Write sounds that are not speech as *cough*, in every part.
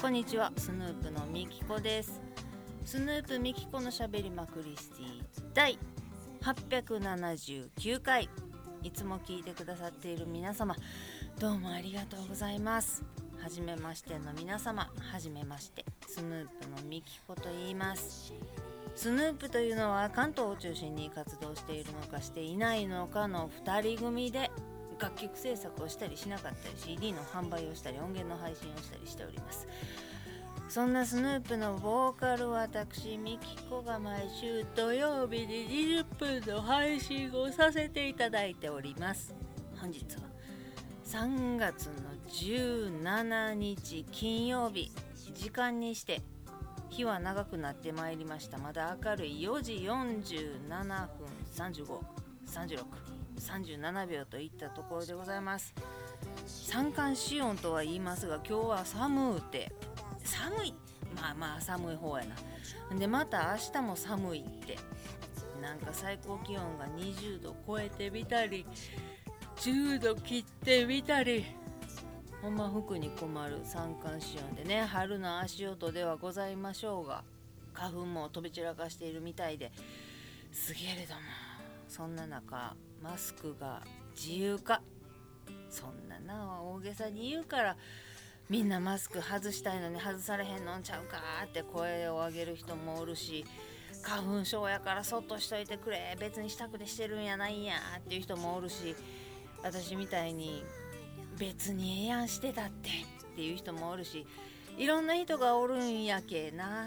こんにちはスヌープのみきこです。スヌープみきこのしゃべりまくりスティ第879回。いつも聞いてくださっている皆様どうもありがとうございます。はじめましての皆様はじめましてスヌープのみきこと言います。スヌープというのは関東を中心に活動しているのかしていないのかの2人組で楽曲制作をしたりしなかったり CD の販売をしたり音源の配信をしたりしております。そんなスヌープのボーカル私ミキコが毎週土曜日に20分の配信をさせていただいております。本日は3月の17日金曜日。時間にして日は長くなってまいりました。まだ明るい4時47分3536 37秒といったところでございます。三寒四温とは言いますが今日は寒うて寒い。まあまあ寒い方やな。でまた明日も寒いって。なんか最高気温が20度超えてみたり10度切ってみたり。ほんま服に困る三寒四温でね春の足音ではございましょうが花粉も飛び散らかしているみたいで。すげれどもそんな中マスクが自由化そんなな大げさに言うからみんなマスク外したいのに外されへんのんちゃうかって声を上げる人もおるし花粉症やからそっとしといてくれ。別に支度でしてるんやないんやっていう人もおるし私みたいに別にええやんしてたってっていう人もおるしいろんな人がおるんやけな。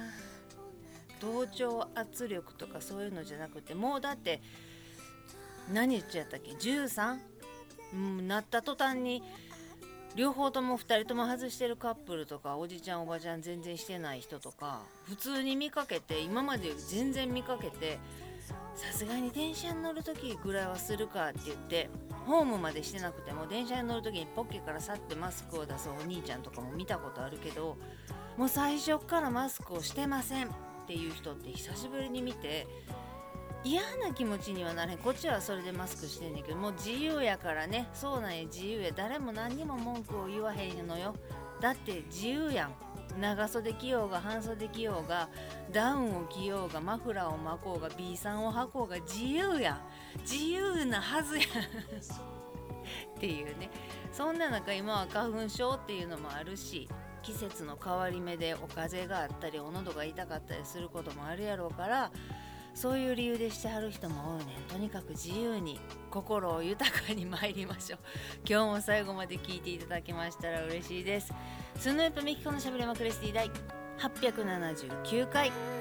同調圧力とかそういうのじゃなくてもうだって何言っちゃったっけ？13? うん、なった途端に両方とも2人とも外してるカップルとかおじちゃんおばちゃん全然してない人とか普通に見かけて今までより全然見かけてさすがに電車に乗る時ぐらいはするかって言ってホームまでしてなくても電車に乗る時にポッケから去ってマスクを出すお兄ちゃんとかも見たことあるけどもう最初からマスクをしてませんっていう人って久しぶりに見て嫌な気持ちにはなれん。こっちはそれでマスクしてんねんけどもう自由やからね。そうなんや。自由や。誰も何にも文句を言わへんのよ。だって自由やん。長袖着ようが半袖着ようがダウンを着ようがマフラーを巻こうが B さんを履こうが自由やん。自由なはずやん。*laughs* っていうね。そんな中今は花粉症っていうのもあるし季節の変わり目でお風邪があったりお喉が痛かったりすることもあるやろうからそういう理由でしてはる人も多いねとにかく自由に心を豊かに参りましょう。*laughs* 今日も最後まで聞いていただけましたら嬉しいです。スヌープミキコのしゃべりまくりスティ第879回。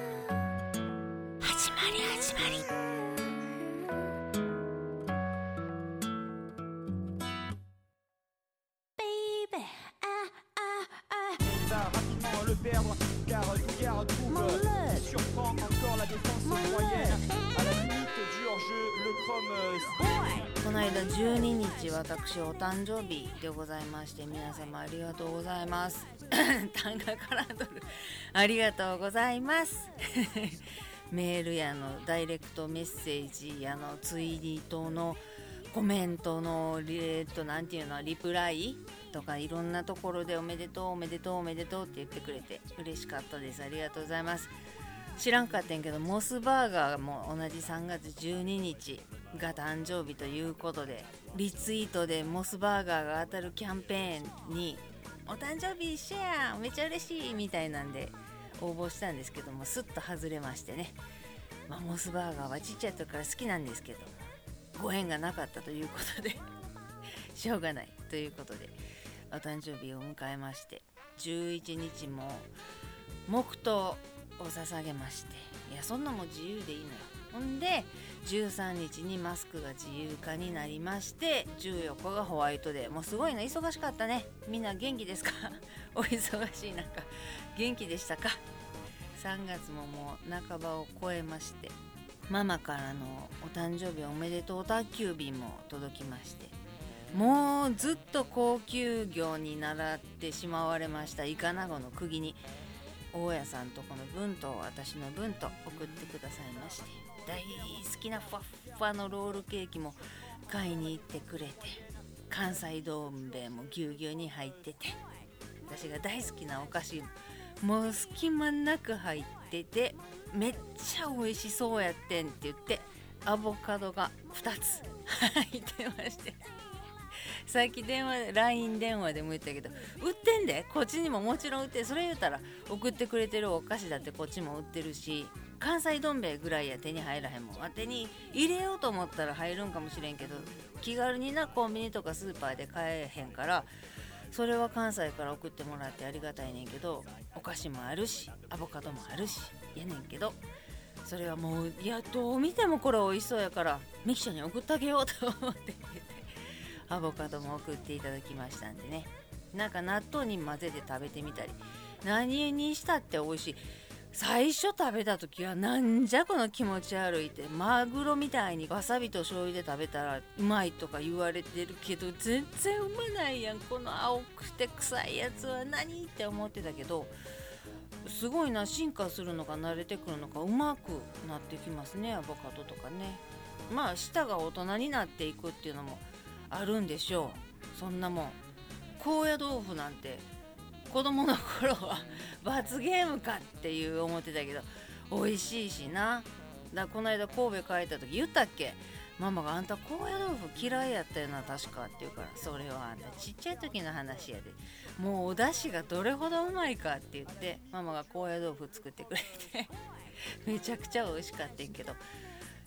間12日私お誕生日でございまして皆様ありがとうございます。*coughs* 単価から取る。ありがとうございます。*laughs* メールやのダイレクトメッセージやのツイートのコメントのえっと何ていうのリプライとかいろんなところでおめでとうおめでとうおめでとうって言ってくれて嬉しかったです。ありがとうございます。知らんかったんやけどモスバーガーも同じ3月12日。が誕生日ということでリツイートでモスバーガーが当たるキャンペーンに「お誕生日シェアめちゃ嬉しい!」みたいなんで応募したんですけどもすっと外れましてね、まあ、モスバーガーはちっちゃい時から好きなんですけどご縁がなかったということでしょうがないということでお誕生日を迎えまして11日も黙祷を捧げましていやそんなも自由でいいのよほんで13日にマスクが自由化になりまして14日がホワイトデー。もうすごいな。忙しかったね。みんな元気ですか？*laughs* お忙しい中。元気でしたか？3月ももう半ばを超えましてママからのお誕生日おめでとう宅急便も届きましてもうずっと高級魚に習ってしまわれました。イカナゴの釘に大家さんとこの分と私の分と送ってくださいまして。大好きなふわっふわのロールケーキも買いに行ってくれて。関西どん兵衛もぎゅうぎゅうに入ってて。私が大好きなお菓子もう隙間なく入ってて。めっちゃ美味しそうやってんって言ってアボカドが2つ。*laughs* 入ってまして。さっき電話 LINE 電話でも言ったけど売ってんでこっちにももちろん売ってそれ言うたら送ってくれてるお菓子だってこっちも売ってるし関西どん兵衛ぐらいや手に入らへんもん。手に入れようと思ったら入るんかもしれんけど気軽になコンビニとかスーパーで買えへんからそれは関西から送ってもらってありがたいねんけどお菓子もあるしアボカドもあるしやねんけどそれはもういやどう見てもこれ美味しそうやからミキちゃんに送ってあげようと思って。アボカドも送っていただきましたんでね。なんか納豆に混ぜて食べてみたり。何にしたって美味しい。最初食べた時はなんじゃこの気持ち悪いって。マグロみたいにわさびと醤油で食べたらうまいとか言われてるけど全然うまないやん。この青くて臭いやつは何って思ってたけど。すごいな進化するのか慣れてくるのかうまくなってきますねアボカドとかね。まあ舌が大人になっていくっていうのもあるんでしょう。そんなもん。高野豆腐なんて子供の頃は罰ゲームかっていう思ってたけど美味しいしな。だこの間神戸帰った時言ったっけ？ママがあんた高野豆腐嫌いやったよな確かって言うから。それはあんたちっちゃい時の話やで。もうお出汁がどれほどうまいかって言ってママが高野豆腐作ってくれて。*laughs* めちゃくちゃ美味しかったんけど。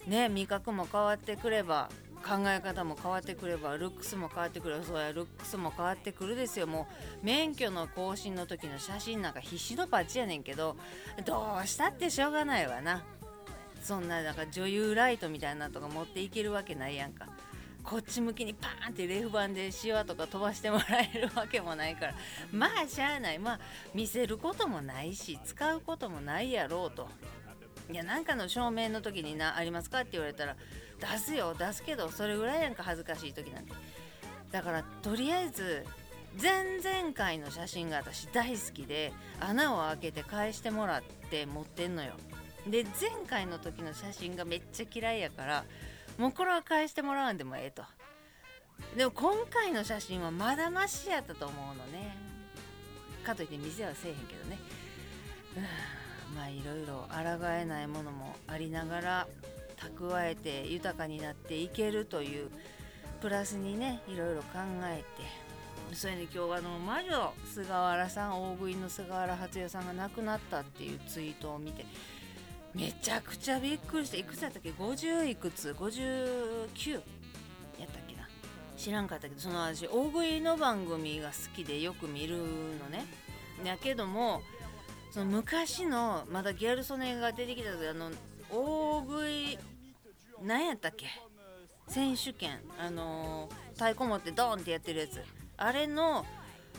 ね味覚も変わってくれば考え方も変わってくればルックスも変わってくる。そうやルックスも変わってくるですよ。もう免許の更新の時の写真なんか必死のパッチやねんけどどうしたってしょうがないわな。そんななんか女優ライトみたいなとか持っていけるわけないやんか。こっち向きにパーンってレフ板でシワとか飛ばしてもらえるわけもないから。まあしゃあない。まあ見せることもないし使うこともないやろうと。いやなんかの証明の時になありますかって言われたら出すよ出すけどそれぐらいやんか恥ずかしい時なんて。だからとりあえず前々回の写真が私大好きで穴を開けて返してもらって持ってんのよ。で前回の時の写真がめっちゃ嫌いやからもうこれは返してもらわんでもええと。でも今回の写真はまだましやったと思うのね。かといって店はせえへんけどね。まあいろいろ抗えないものもありながら蓄えて豊かになっていけるというプラスにねいろいろ考えて。それで今日あの魔女菅原さん大食いの菅原初代さんが亡くなったっていうツイートを見てめちゃくちゃびっくりしていくつやったっけ？50いくつ？59やったっけな？知らんかったけどその私大食いの番組が好きでよく見るのね。やけどもその昔のまだギャル曽根が出てきた時あの大食い何やったっけ？選手権あのー、太鼓持ってドーンってやってるやつ。あれの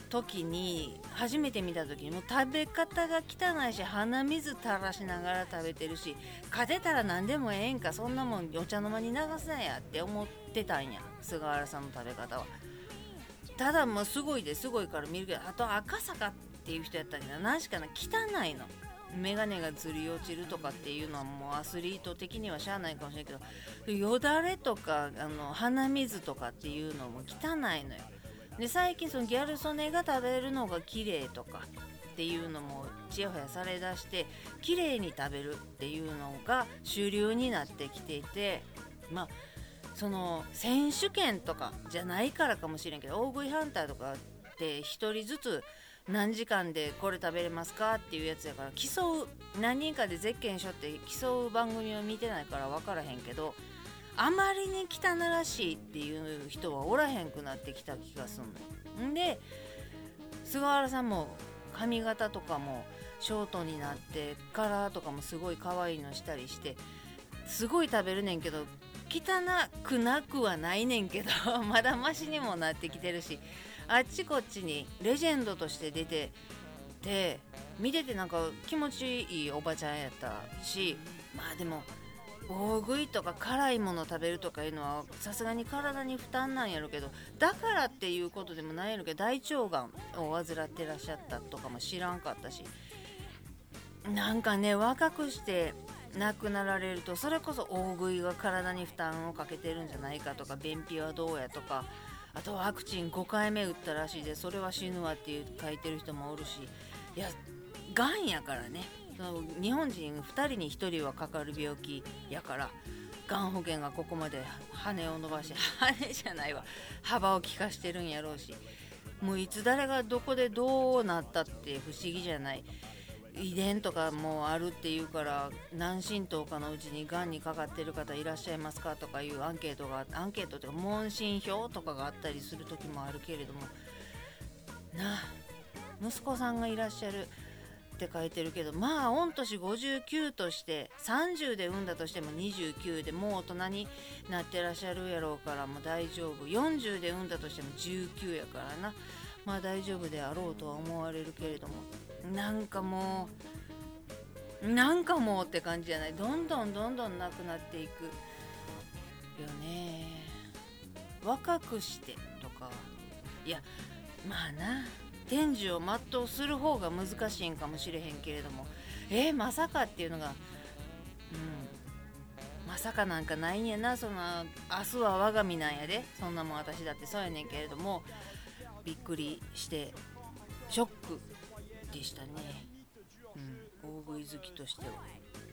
時に初めて見た時にもう食べ方が汚いし鼻水垂らしながら食べてるし勝てたら何でもええんかそんなもんお茶の間に流すなやって思ってたんや菅原さんの食べ方は。ただもうすごいですごいから見るけどあと赤坂っていう人やったんや何しかな汚いの。眼鏡がずり落ちるとかっていうのはもうアスリート的にはしゃあないかもしれないけどよだれとかあの鼻水とかっていうのも汚いのよ。で最近そのギャル曽根が食べるのが綺麗とかっていうのもちやほやされだして綺麗に食べるっていうのが主流になってきていてまあその選手権とかじゃないからかもしれんけど大食いハンターとかって1人ずつ何時間でこれ食べれますかっていうやつやから競う何人かでゼッケンしょって競う番組を見てないから分からへんけどあまりに汚らしいっていう人はおらへんくなってきた気がすんの。んで菅原さんも髪型とかもショートになってカラーとかもすごい可愛いのしたりしてすごい食べるねんけど汚くなくはないねんけど *laughs* まだマシにもなってきてるしあっちこっちにレジェンドとして出てて見ててなんか気持ちいいおばちゃんやったしまあでも大食いとか辛いもの食べるとかいうのはさすがに体に負担なんやろうけどだからっていうことでもないやろうけど大腸がんを患ってらっしゃったとかも知らんかったしなんかね若くして亡くなられるとそれこそ大食いが体に負担をかけてるんじゃないかとか便秘はどうやとかあとワクチン5回目打ったらしいでそれは死ぬわっていう書いてる人もおるしいやがんやからね。その日本人2人に1人はかかる病気やからがん保険がここまで羽を伸ばして羽じゃないわ。幅を利かしてるんやろうしもういつ誰がどこでどうなったって不思議じゃない。遺伝とかもあるっていうから何神道かのうちにがんにかかってる方いらっしゃいますかとかいうアンケートがアンケートというか問診票とかがあったりする時もあるけれども。なあ息子さんがいらっしゃるって書いてるけどまあ御年59として30で産んだとしても29でもう大人になってらっしゃるやろうからもう大丈夫。40で産んだとしても19やからな。まあ大丈夫であろうとは思われるけれども。なんかもうなんかもうって感じじゃない。どんどんどんどんなくなっていくよね。若くしてとか。いやまあな。天寿を全うする方が難しいんかもしれへんけれども。えー、まさかっていうのが。うん。まさかなんかないんやな。その明日は我が身なんやで。そんなもん私だってそうやねんけれども。びっくりしてショック。でしたね、うん、大食い好きとしては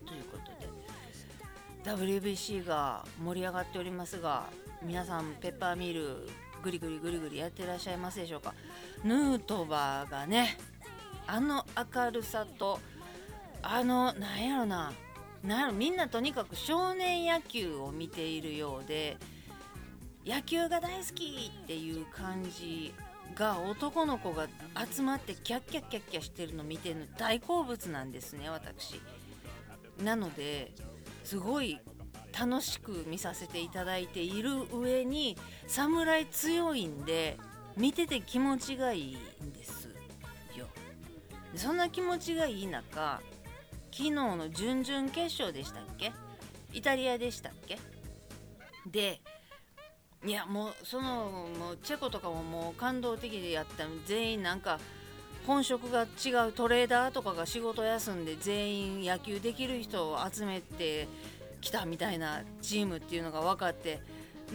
ということで。WBC が盛り上がっておりますが皆さんペッパーミルぐりぐりぐりぐりやってらっしゃいますでしょうか？ヌートバーがねあの明るさとあのなんやろな。なんやろみんなとにかく少年野球を見ているようで野球が大好きっていう感じが男の子が集まってキャッキャッキャッキャしてるの見てるの大好物なんですね私。なのですごい楽しく見させていただいている上に侍強いんで見てて気持ちがいいんですよ。そんな気持ちがいい中昨日の準々決勝でしたっけ？イタリアでしたっけ？でいやもうそのもうチェコとかももう感動的でやった全員なんか本職が違うトレーダーとかが仕事休んで全員野球できる人を集めて来たみたいなチームっていうのが分かって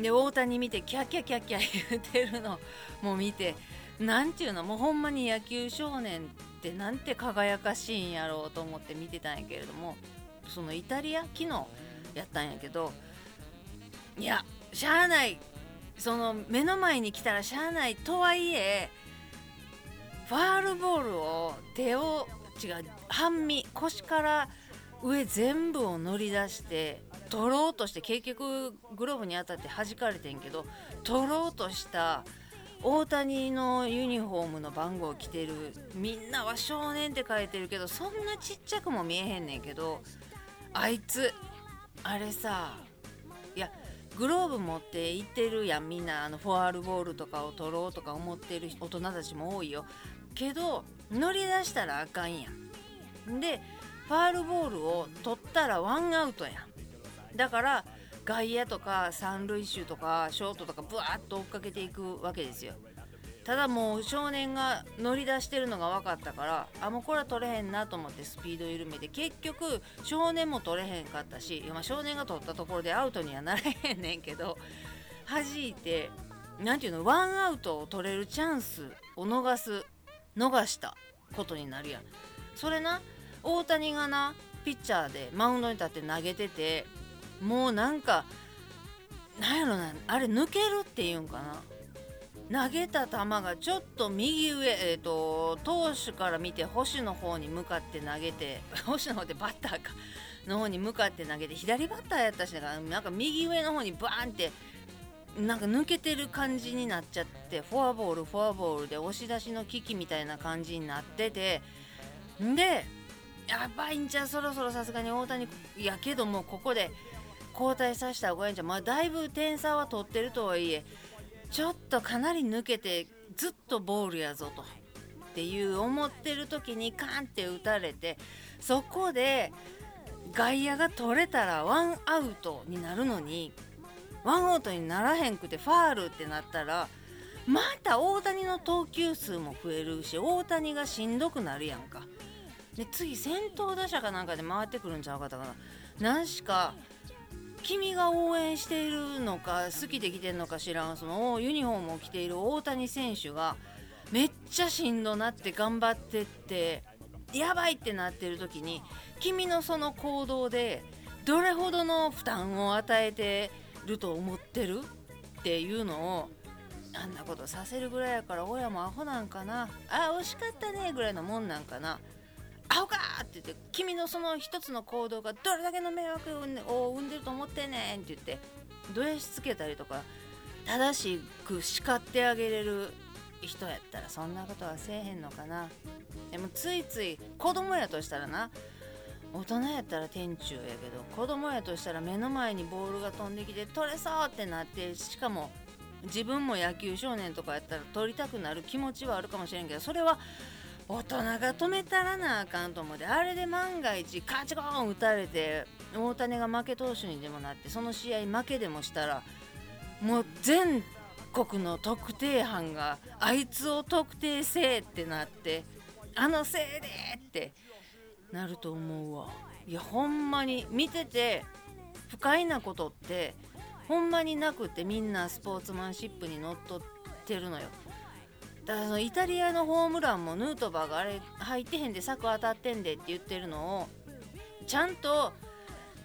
で大谷見てキャッキャキャッキャ言ってるのも見て何ていうのもうほんまに野球少年ってなんて輝かしいんやろうと思って見てたんやけれどもそのイタリア昨日やったんやけどいやしゃあない。その目の前に来たらしゃあないとはいえファールボールを手を違う半身腰から上全部を乗り出して取ろうとして結局グローブに当たって弾かれてんけど取ろうとした大谷のユニフォームの番号を着てるみんなは少年って書いてるけどそんなちっちゃくも見えへんねんけどあいつあれさいやグローブ持って行ってるやんみんなあのフォアルボールとかを取ろうとか思ってる大人たちも多いよ。けど乗り出したらあかんやん。でファールボールを取ったらワンアウトやん。だから外野とか三塁手とかショートとかブワーッと追っかけていくわけですよ。ただもう少年が乗り出してるのが分かったからあもうこれは取れへんなと思ってスピード緩めて結局少年も取れへんかったし、まあ、少年が取ったところでアウトにはなれへんねんけど弾いて何ていうのワンアウトを取れるチャンスを逃す逃したことになるやん。それな大谷がなピッチャーでマウンドに立って投げててもうなんかなんやろなあれ抜けるっていうんかな。投げた球がちょっと右上、えーと、投手から見て星の方に向かって投げて *laughs* 星の方でバッターかの方に向かって投げて左バッターやったしなんか右上の方にバーンってなんか抜けてる感じになっちゃってフォアボールフォアボールで押し出しの危機みたいな感じになっててでやばいんじゃそろそろさすがに大谷。やけどもここで交代させた方がいいんじゃまあだいぶ点差は取ってるとはいえちょっとかなり抜けてずっとボールやぞとっていう思ってる時にカーンって打たれてそこで外野が取れたらワンアウトになるのにワンアウトにならへんくてファールってなったらまた大谷の投球数も増えるし大谷がしんどくなるやんか。で次先頭打者かなんかで回ってくるんちゃうかったかな何しか君が応援しているのか好きで来てんのか知らん。そのユニフォームを着ている大谷選手がめっちゃしんどなって頑張ってってやばいってなってる時に君のその行動でどれほどの負担を与えてると思ってるっていうのをあんなことさせるぐらいやから親もアホなんかな。あ惜しかったねぐらいのもんなんかな。アホかって言って君のその一つの行動がどれだけの迷惑を生んでると思ってんねんって言ってどやしつけたりとか正しく叱ってあげれる人やったらそんなことはせえへんのかな。でもついつい子供やとしたらな大人やったら店長やけど子供やとしたら目の前にボールが飛んできて取れそうってなってしかも自分も野球少年とかやったら取りたくなる気持ちはあるかもしれんけどそれは大人が止めたらなあかんと思ってあれで万が一カチコーン打たれて大谷が負け投手にでもなってその試合負けでもしたらもう全国の特定班があいつを特定せえってなってあのせいでってなると思うわ。いやほんまに見てて不快なことってほんまになくてみんなスポーツマンシップにのっとってるのよ。だからそのイタリアのホームランもヌートバーがあれ入ってへんで柵当たってんでって言ってるのをちゃんと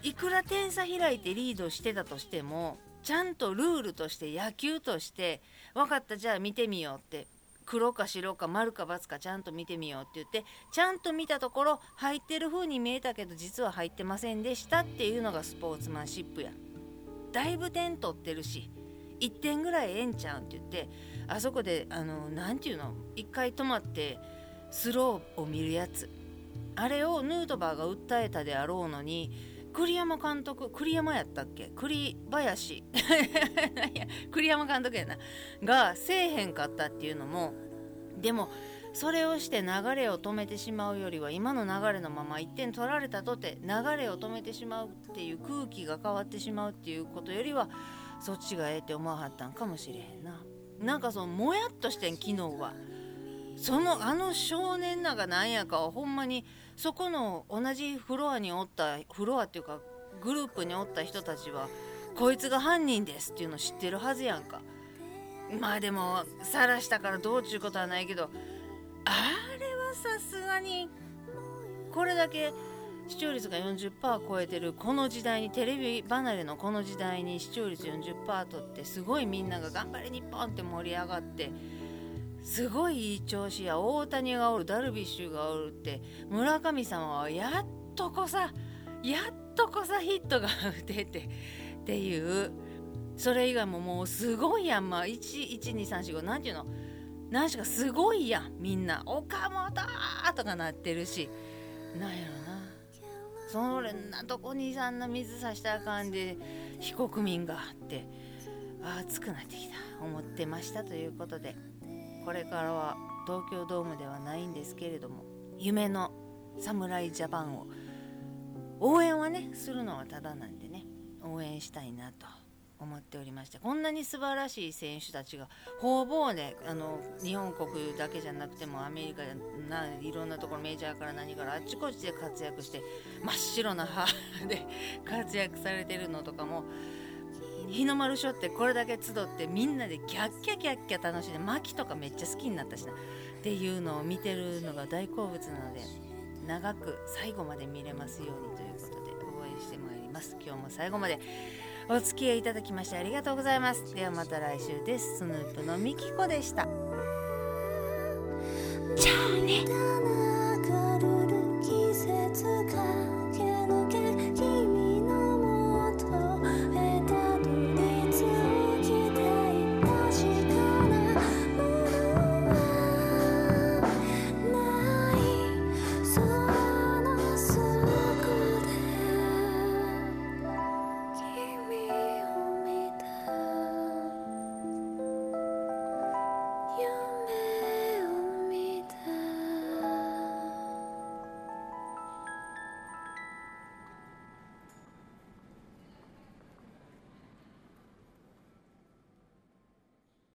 いくら点差開いてリードしてたとしてもちゃんとルールとして野球として分かったじゃあ見てみようって黒か白か丸か×かちゃんと見てみようって言ってちゃんと見たところ入ってる風に見えたけど実は入ってませんでしたっていうのがスポーツマンシップや。だいぶ点取ってるし。1点ぐらいええんちゃうんって言ってあそこであの何て言うの1回止まってスローを見るやつ。あれをヌートバーが訴えたであろうのに栗山監督栗山やったっけ？栗林。*laughs* や栗山監督やな。がせえへんかったっていうのもでもそれをして流れを止めてしまうよりは今の流れのまま1点取られたとて流れを止めてしまうっていう空気が変わってしまうっていうことよりはそっちがええって思わはったんかもしれへんな。なんかそのもやっとしてん昨日は。そのあの少年なんかなんやかはほんまにそこの同じフロアにおったフロアっていうかグループにおった人たちはこいつが犯人ですっていうの知ってるはずやんかまあでも晒したからどうちゅうことはないけどあれはさすがにこれだけ視聴率が40%超えてるこの時代にテレビ離れのこの時代に視聴率40%とってすごいみんなが頑張れ日本って盛り上がってすごいいい調子や大谷がおるダルビッシュがおるって村神様はやっとこさやっとこさヒットが打ててっていうそれ以外ももうすごいやん。まあ11235なんていうの？何しかすごいやんみんな。岡本とかなってるし。なんやろな。それなとこにそんな水さしたらあかんで非国民がって暑くなってきた思ってましたということで。これからは東京ドームではないんですけれども夢の侍ジャパンを応援はねするのはただなんでね応援したいなと思っておりましてこんなに素晴らしい選手たちが方々であの日本国だけじゃなくてもアメリカないろんなところメジャーから何からあっちこっちで活躍して真っ白な歯で *laughs* 活躍されてるのとかも日の丸ショってこれだけ集ってみんなでキャッキャキャッキャ楽しんで巻とかめっちゃ好きになったしなっていうのを見てるのが大好物なので長く最後まで見れますようにということで応援してまいります。今日も最後までお付き合いいただきましてありがとうございます。ではまた来週です。スヌープのみきこでした。じゃあね。